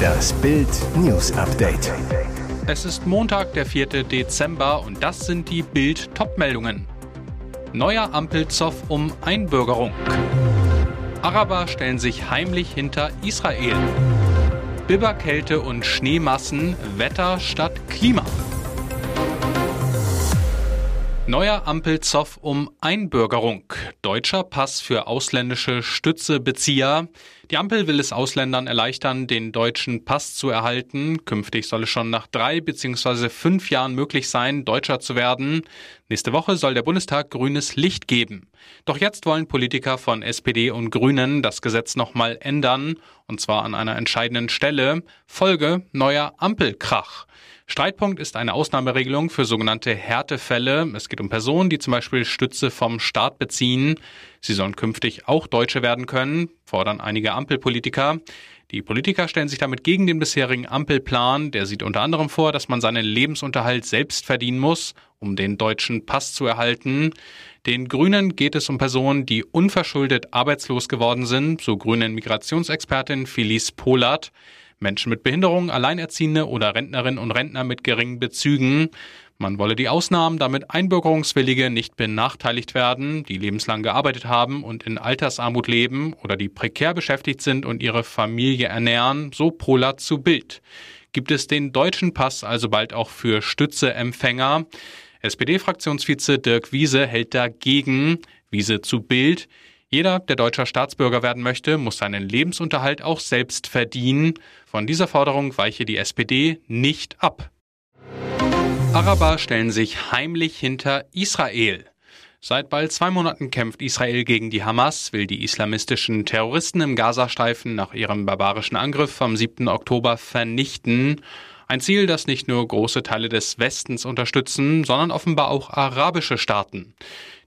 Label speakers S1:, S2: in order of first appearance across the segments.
S1: Das Bild News Update.
S2: Es ist Montag, der 4. Dezember und das sind die Bild Topmeldungen. Neuer Ampelzoff um Einbürgerung. Araber stellen sich heimlich hinter Israel. Biberkälte und Schneemassen, Wetter statt Klima. Neuer Ampelzoff um Einbürgerung. Deutscher Pass für ausländische Stützebezieher. Die Ampel will es Ausländern erleichtern, den deutschen Pass zu erhalten. Künftig soll es schon nach drei bzw. fünf Jahren möglich sein, Deutscher zu werden. Nächste Woche soll der Bundestag grünes Licht geben. Doch jetzt wollen Politiker von SPD und Grünen das Gesetz nochmal ändern. Und zwar an einer entscheidenden Stelle. Folge neuer Ampelkrach. Streitpunkt ist eine Ausnahmeregelung für sogenannte Härtefälle. Es geht um Personen, die zum Beispiel Stütze vom Staat beziehen. Sie sollen künftig auch Deutsche werden können, fordern einige Ampelpolitiker. Die Politiker stellen sich damit gegen den bisherigen Ampelplan. Der sieht unter anderem vor, dass man seinen Lebensunterhalt selbst verdienen muss, um den deutschen Pass zu erhalten. Den Grünen geht es um Personen, die unverschuldet arbeitslos geworden sind, so Grünen Migrationsexpertin Felice Polat. Menschen mit Behinderung, Alleinerziehende oder Rentnerinnen und Rentner mit geringen Bezügen. Man wolle die Ausnahmen, damit Einbürgerungswillige nicht benachteiligt werden, die lebenslang gearbeitet haben und in Altersarmut leben oder die prekär beschäftigt sind und ihre Familie ernähren, so Polat zu Bild. Gibt es den deutschen Pass also bald auch für Stützeempfänger? SPD-Fraktionsvize Dirk Wiese hält dagegen. Wiese zu Bild. Jeder, der deutscher Staatsbürger werden möchte, muss seinen Lebensunterhalt auch selbst verdienen. Von dieser Forderung weiche die SPD nicht ab. Araber stellen sich heimlich hinter Israel. Seit bald zwei Monaten kämpft Israel gegen die Hamas, will die islamistischen Terroristen im Gazastreifen nach ihrem barbarischen Angriff vom 7. Oktober vernichten. Ein Ziel, das nicht nur große Teile des Westens unterstützen, sondern offenbar auch arabische Staaten.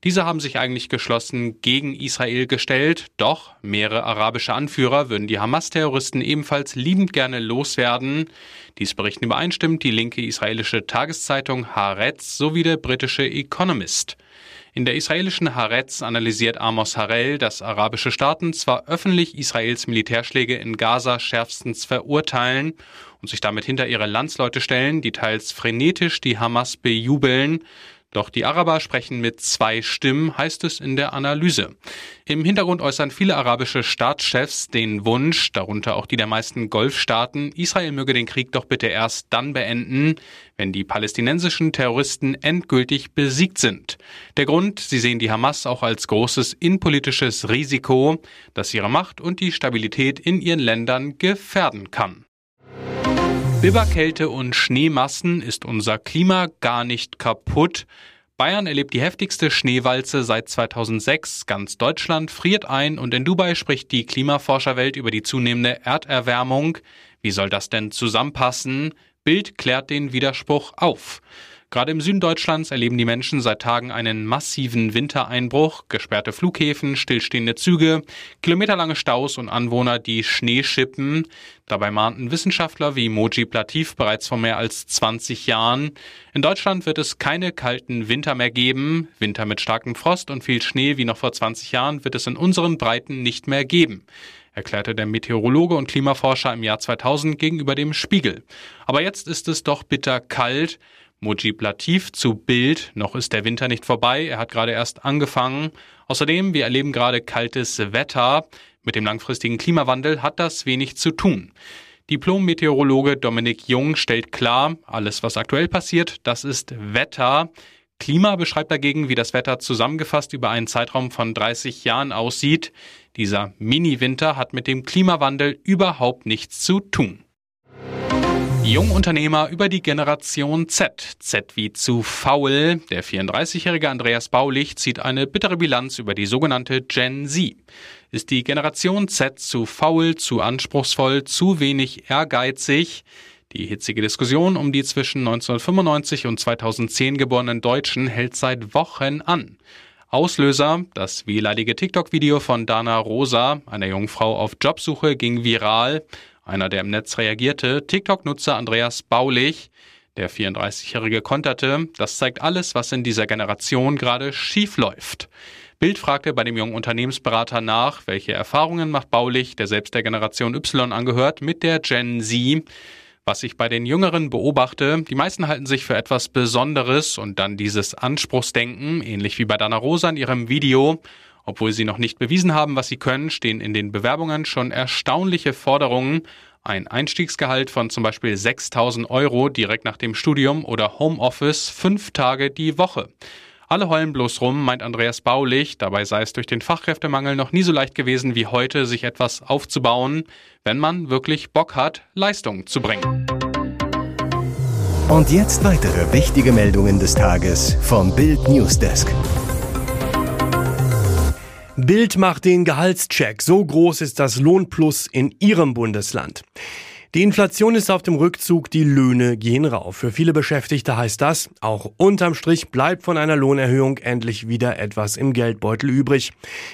S2: Diese haben sich eigentlich geschlossen gegen Israel gestellt, doch mehrere arabische Anführer würden die Hamas-Terroristen ebenfalls liebend gerne loswerden. Dies berichten übereinstimmt die linke israelische Tageszeitung Haaretz sowie der britische Economist. In der israelischen Haaretz analysiert Amos Harel, dass arabische Staaten zwar öffentlich Israels Militärschläge in Gaza schärfstens verurteilen und sich damit hinter ihre Landsleute stellen, die teils frenetisch die Hamas bejubeln, doch die Araber sprechen mit zwei Stimmen, heißt es in der Analyse. Im Hintergrund äußern viele arabische Staatschefs den Wunsch, darunter auch die der meisten Golfstaaten, Israel möge den Krieg doch bitte erst dann beenden, wenn die palästinensischen Terroristen endgültig besiegt sind. Der Grund, sie sehen die Hamas auch als großes innenpolitisches Risiko, das ihre Macht und die Stabilität in ihren Ländern gefährden kann. Biberkälte und Schneemassen ist unser Klima gar nicht kaputt. Bayern erlebt die heftigste Schneewalze seit 2006. Ganz Deutschland friert ein und in Dubai spricht die Klimaforscherwelt über die zunehmende Erderwärmung. Wie soll das denn zusammenpassen? Bild klärt den Widerspruch auf. Gerade im Süden Deutschlands erleben die Menschen seit Tagen einen massiven Wintereinbruch, gesperrte Flughäfen, stillstehende Züge, kilometerlange Staus und Anwohner, die Schnee schippen. Dabei mahnten Wissenschaftler wie Moji Plativ bereits vor mehr als 20 Jahren. In Deutschland wird es keine kalten Winter mehr geben. Winter mit starkem Frost und viel Schnee wie noch vor 20 Jahren wird es in unseren Breiten nicht mehr geben erklärte der Meteorologe und Klimaforscher im Jahr 2000 gegenüber dem Spiegel. Aber jetzt ist es doch bitter kalt. Mujib Latif zu Bild. Noch ist der Winter nicht vorbei, er hat gerade erst angefangen. Außerdem, wir erleben gerade kaltes Wetter. Mit dem langfristigen Klimawandel hat das wenig zu tun. Diplom-Meteorologe Dominik Jung stellt klar, alles was aktuell passiert, das ist Wetter. Klima beschreibt dagegen, wie das Wetter zusammengefasst über einen Zeitraum von 30 Jahren aussieht. Dieser Mini-Winter hat mit dem Klimawandel überhaupt nichts zu tun. Jungunternehmer über die Generation Z. Z wie zu faul. Der 34-jährige Andreas Baulich zieht eine bittere Bilanz über die sogenannte Gen Z. Ist die Generation Z zu faul, zu anspruchsvoll, zu wenig ehrgeizig? Die hitzige Diskussion um die zwischen 1995 und 2010 geborenen Deutschen hält seit Wochen an. Auslöser, das wehleidige TikTok-Video von Dana Rosa, einer jungen Frau auf Jobsuche, ging viral. Einer, der im Netz reagierte, TikTok-Nutzer Andreas Baulich. Der 34-Jährige konterte, das zeigt alles, was in dieser Generation gerade schief läuft. Bild fragte bei dem jungen Unternehmensberater nach, welche Erfahrungen macht Baulich, der selbst der Generation Y angehört, mit der Gen Z. Was ich bei den Jüngeren beobachte, die meisten halten sich für etwas Besonderes und dann dieses Anspruchsdenken, ähnlich wie bei Dana Rosa in ihrem Video. Obwohl sie noch nicht bewiesen haben, was sie können, stehen in den Bewerbungen schon erstaunliche Forderungen. Ein Einstiegsgehalt von zum Beispiel 6000 Euro direkt nach dem Studium oder Homeoffice fünf Tage die Woche. Alle heulen bloß rum, meint Andreas Baulich. Dabei sei es durch den Fachkräftemangel noch nie so leicht gewesen wie heute, sich etwas aufzubauen, wenn man wirklich Bock hat, Leistung zu bringen.
S1: Und jetzt weitere wichtige Meldungen des Tages vom Bild Newsdesk.
S3: Bild macht den Gehaltscheck. So groß ist das Lohnplus in Ihrem Bundesland. Die Inflation ist auf dem Rückzug, die Löhne gehen rauf. Für viele Beschäftigte heißt das, auch unterm Strich bleibt von einer Lohnerhöhung endlich wieder etwas im Geldbeutel übrig.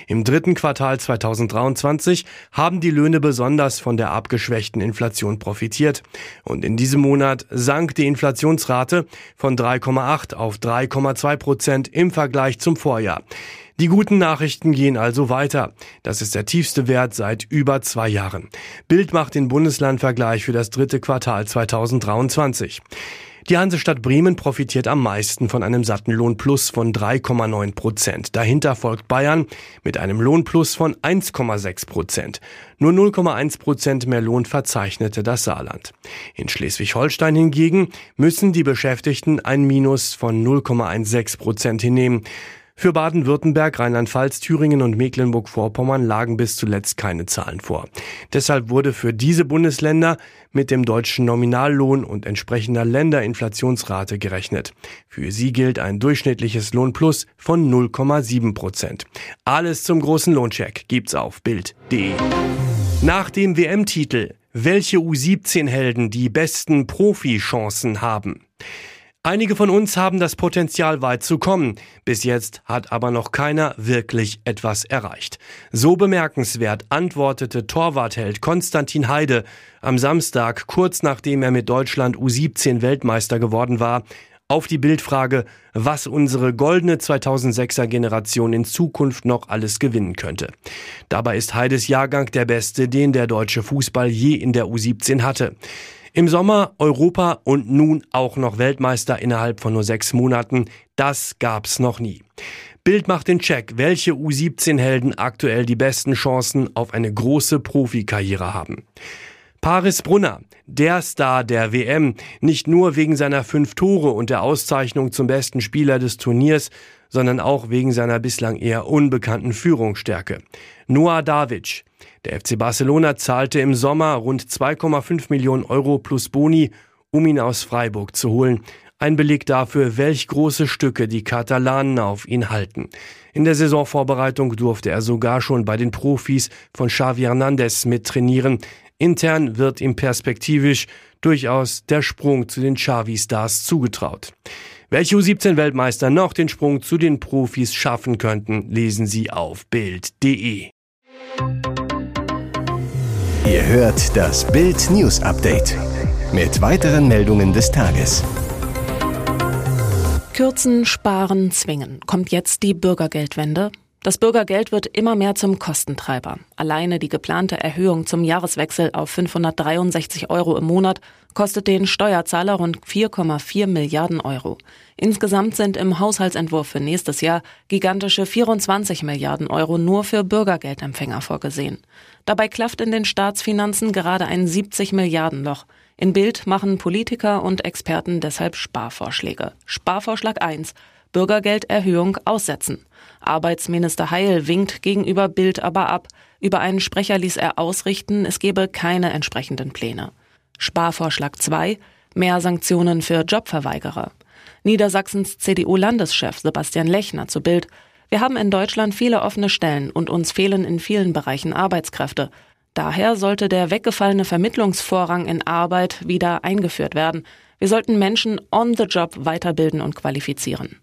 S3: Im dritten Quartal 2023 haben die Löhne besonders von der abgeschwächten Inflation profitiert. Und in diesem Monat sank die Inflationsrate von 3,8 auf 3,2 Prozent im Vergleich zum Vorjahr. Die guten Nachrichten gehen also weiter. Das ist der tiefste Wert seit über zwei Jahren. Bild macht den Bundeslandvergleich für das dritte Quartal 2023. Die Hansestadt Bremen profitiert am meisten von einem satten Lohnplus von 3,9 Prozent. Dahinter folgt Bayern mit einem Lohnplus von 1,6 Prozent. Nur 0,1 Prozent mehr Lohn verzeichnete das Saarland. In Schleswig-Holstein hingegen müssen die Beschäftigten ein Minus von 0,16 Prozent hinnehmen. Für Baden-Württemberg, Rheinland-Pfalz, Thüringen und Mecklenburg-Vorpommern lagen bis zuletzt keine Zahlen vor. Deshalb wurde für diese Bundesländer mit dem deutschen Nominallohn und entsprechender Länderinflationsrate gerechnet. Für sie gilt ein durchschnittliches Lohnplus von 0,7 Prozent. Alles zum großen Lohncheck gibt's auf Bild.de. Nach dem WM-Titel, welche U17-Helden die besten Profi-Chancen haben. Einige von uns haben das Potenzial weit zu kommen. Bis jetzt hat aber noch keiner wirklich etwas erreicht. So bemerkenswert antwortete Torwartheld Konstantin Heide am Samstag, kurz nachdem er mit Deutschland U17 Weltmeister geworden war, auf die Bildfrage, was unsere goldene 2006er Generation in Zukunft noch alles gewinnen könnte. Dabei ist Heides Jahrgang der beste, den der deutsche Fußball je in der U17 hatte. Im Sommer Europa und nun auch noch Weltmeister innerhalb von nur sechs Monaten. Das gab's noch nie. Bild macht den Check, welche U17-Helden aktuell die besten Chancen auf eine große Profikarriere haben. Paris Brunner, der Star der WM, nicht nur wegen seiner fünf Tore und der Auszeichnung zum besten Spieler des Turniers, sondern auch wegen seiner bislang eher unbekannten Führungsstärke. Noah Davic, der FC Barcelona zahlte im Sommer rund 2,5 Millionen Euro plus Boni, um ihn aus Freiburg zu holen. Ein Beleg dafür, welch große Stücke die Katalanen auf ihn halten. In der Saisonvorbereitung durfte er sogar schon bei den Profis von Xavi Hernandez mittrainieren. Intern wird ihm perspektivisch durchaus der Sprung zu den Xavi-Stars zugetraut. Welche U17-Weltmeister noch den Sprung zu den Profis schaffen könnten, lesen Sie auf Bild.de.
S1: Ihr hört das Bild News Update mit weiteren Meldungen des Tages.
S4: Kürzen, sparen, zwingen. Kommt jetzt die Bürgergeldwende? Das Bürgergeld wird immer mehr zum Kostentreiber. Alleine die geplante Erhöhung zum Jahreswechsel auf 563 Euro im Monat kostet den Steuerzahler rund 4,4 Milliarden Euro. Insgesamt sind im Haushaltsentwurf für nächstes Jahr gigantische 24 Milliarden Euro nur für Bürgergeldempfänger vorgesehen. Dabei klafft in den Staatsfinanzen gerade ein 70 Milliarden Loch. In Bild machen Politiker und Experten deshalb Sparvorschläge. Sparvorschlag 1. Bürgergelderhöhung aussetzen. Arbeitsminister Heil winkt gegenüber Bild aber ab. Über einen Sprecher ließ er ausrichten, es gebe keine entsprechenden Pläne. Sparvorschlag 2. Mehr Sanktionen für Jobverweigerer. Niedersachsens CDU-Landeschef Sebastian Lechner zu Bild. Wir haben in Deutschland viele offene Stellen und uns fehlen in vielen Bereichen Arbeitskräfte. Daher sollte der weggefallene Vermittlungsvorrang in Arbeit wieder eingeführt werden. Wir sollten Menschen on the job weiterbilden und qualifizieren.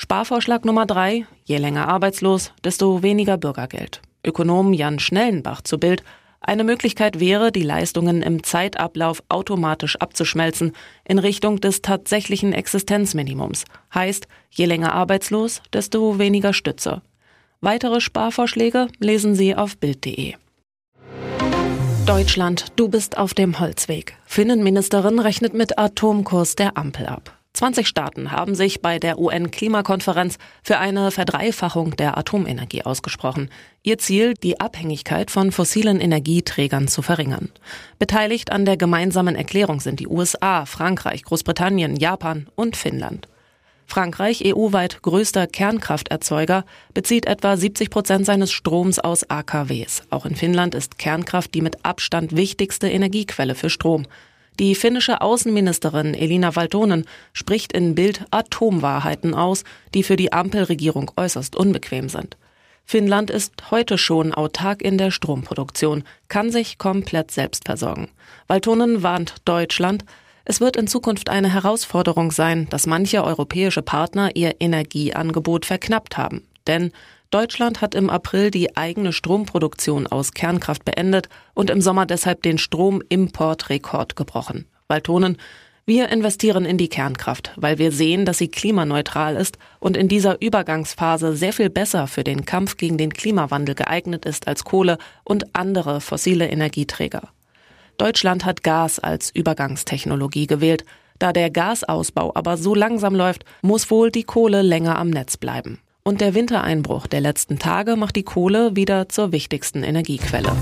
S4: Sparvorschlag Nummer drei. Je länger arbeitslos, desto weniger Bürgergeld. Ökonom Jan Schnellenbach zu Bild. Eine Möglichkeit wäre, die Leistungen im Zeitablauf automatisch abzuschmelzen in Richtung des tatsächlichen Existenzminimums. Heißt, je länger arbeitslos, desto weniger Stütze. Weitere Sparvorschläge lesen Sie auf Bild.de. Deutschland, du bist auf dem Holzweg. Finnenministerin rechnet mit Atomkurs der Ampel ab. 20 Staaten haben sich bei der UN-Klimakonferenz für eine Verdreifachung der Atomenergie ausgesprochen. Ihr Ziel, die Abhängigkeit von fossilen Energieträgern zu verringern. Beteiligt an der gemeinsamen Erklärung sind die USA, Frankreich, Großbritannien, Japan und Finnland. Frankreich, EU-weit größter Kernkrafterzeuger, bezieht etwa 70 Prozent seines Stroms aus AKWs. Auch in Finnland ist Kernkraft die mit Abstand wichtigste Energiequelle für Strom. Die finnische Außenministerin Elina Valtonen spricht in Bild Atomwahrheiten aus, die für die Ampelregierung äußerst unbequem sind. Finnland ist heute schon autark in der Stromproduktion, kann sich komplett selbst versorgen. Valtonen warnt Deutschland, es wird in Zukunft eine Herausforderung sein, dass manche europäische Partner ihr Energieangebot verknappt haben. Denn Deutschland hat im April die eigene Stromproduktion aus Kernkraft beendet und im Sommer deshalb den Stromimportrekord gebrochen. Waltonen, wir investieren in die Kernkraft, weil wir sehen, dass sie klimaneutral ist und in dieser Übergangsphase sehr viel besser für den Kampf gegen den Klimawandel geeignet ist als Kohle und andere fossile Energieträger. Deutschland hat Gas als Übergangstechnologie gewählt. Da der Gasausbau aber so langsam läuft, muss wohl die Kohle länger am Netz bleiben. Und der Wintereinbruch der letzten Tage macht die Kohle wieder zur wichtigsten Energiequelle.